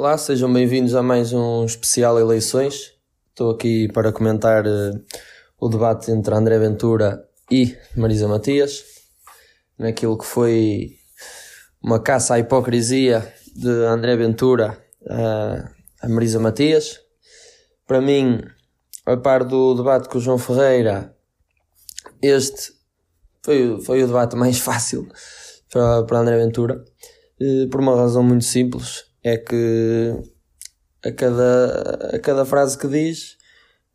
Olá, sejam bem-vindos a mais um especial eleições. Estou aqui para comentar uh, o debate entre André Ventura e Marisa Matias, naquilo que foi uma caça à hipocrisia de André Ventura uh, a Marisa Matias. Para mim, a par do debate com o João Ferreira, este foi, foi o debate mais fácil para, para André Ventura, uh, por uma razão muito simples é que a cada, a cada frase que diz,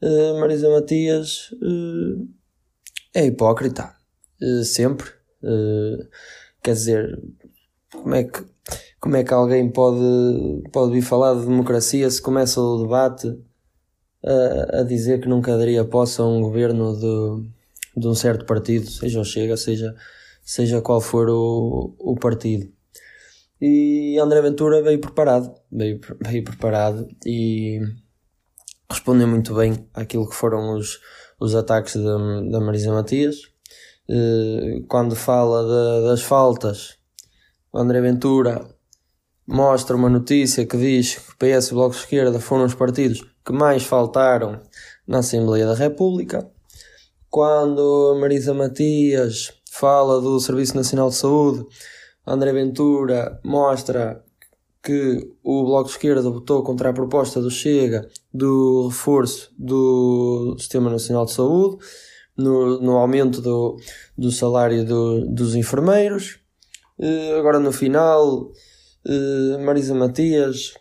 uh, Marisa Matias uh, é hipócrita. Uh, sempre. quer dizer, como é que, como é que alguém pode, pode vir falar de democracia se começa o debate a, a dizer que nunca daria posse a um governo de, de um certo partido, seja o Chega, seja, seja qual for o, o partido. E André Ventura veio preparado, veio, veio preparado e respondeu muito bem àquilo que foram os, os ataques da, Marisa Matias. Eh, quando fala de, das faltas, o André Ventura mostra uma notícia que diz que PS e Bloco de Esquerda foram os partidos que mais faltaram na Assembleia da República. Quando Marisa Matias fala do Serviço Nacional de Saúde, André Ventura mostra que o Bloco de Esquerda votou contra a proposta do Chega do reforço do Sistema Nacional de Saúde, no, no aumento do, do salário do, dos enfermeiros. Uh, agora no final, uh, Marisa Matias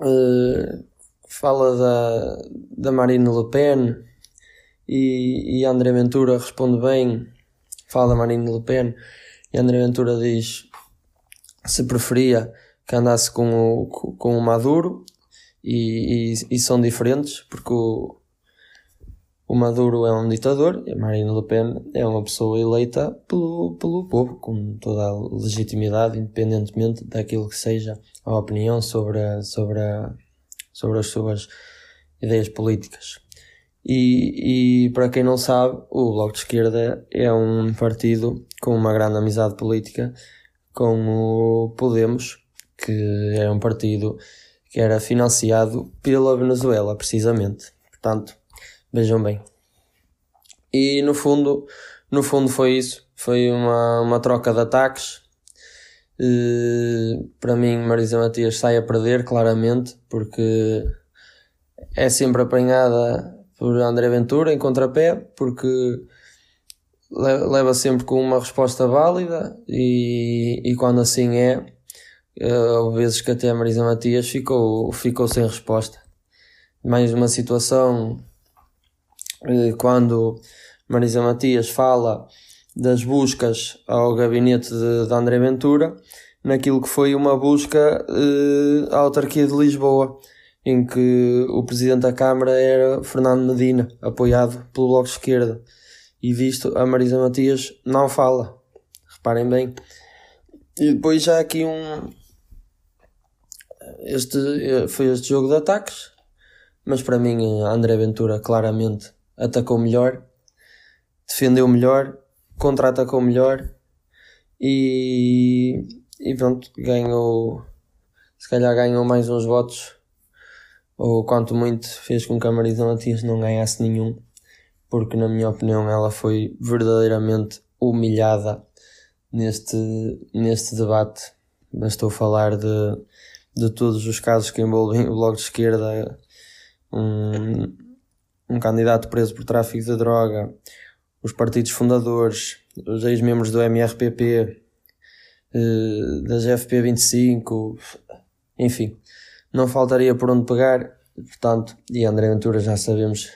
uh, fala da, da Marine Le Pen e, e André Ventura responde bem, fala da Marine Le Pen e André Ventura diz se preferia que andasse com o, com o Maduro e, e, e são diferentes porque o, o Maduro é um ditador e a Marine Le Pen é uma pessoa eleita pelo, pelo povo, com toda a legitimidade, independentemente daquilo que seja a opinião sobre, a, sobre, a, sobre as suas ideias políticas. E, e para quem não sabe, o Bloco de Esquerda é um partido com uma grande amizade política com o Podemos, que é um partido que era financiado pela Venezuela, precisamente. Portanto, vejam bem. E no fundo, no fundo foi isso. Foi uma, uma troca de ataques. E, para mim, Marisa Matias sai a perder, claramente, porque é sempre apanhada por André Ventura em contrapé, porque leva sempre com uma resposta válida e, e quando assim é, eh, houve vezes que até a Marisa Matias ficou, ficou sem resposta. Mais uma situação eh, quando Marisa Matias fala das buscas ao gabinete de, de André Ventura, naquilo que foi uma busca uh, à autarquia de Lisboa em que o presidente da Câmara era Fernando Medina, apoiado pelo Bloco de Esquerda. E visto, a Marisa Matias não fala. Reparem bem. E depois já aqui um. Este foi este jogo de ataques, mas para mim André Ventura claramente atacou melhor, defendeu melhor, contra-atacou melhor e, e pronto, ganhou. Se calhar ganhou mais uns votos ou quanto muito fez com que a Marisa Matias não ganhasse nenhum, porque na minha opinião ela foi verdadeiramente humilhada neste, neste debate. Bastou falar de, de todos os casos que envolvem o Bloco de Esquerda, um, um candidato preso por tráfico de droga, os partidos fundadores, os ex-membros do MRPP, eh, das FP25, enfim não faltaria por onde pegar, portanto, e André Ventura já sabemos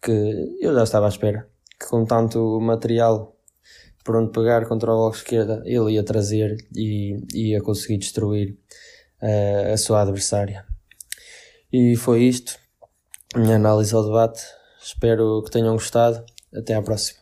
que eu já estava à espera que com tanto material por onde pegar contra o Bloco Esquerda ele ia trazer e ia conseguir destruir uh, a sua adversária. E foi isto, minha análise ao debate. Espero que tenham gostado. Até à próxima.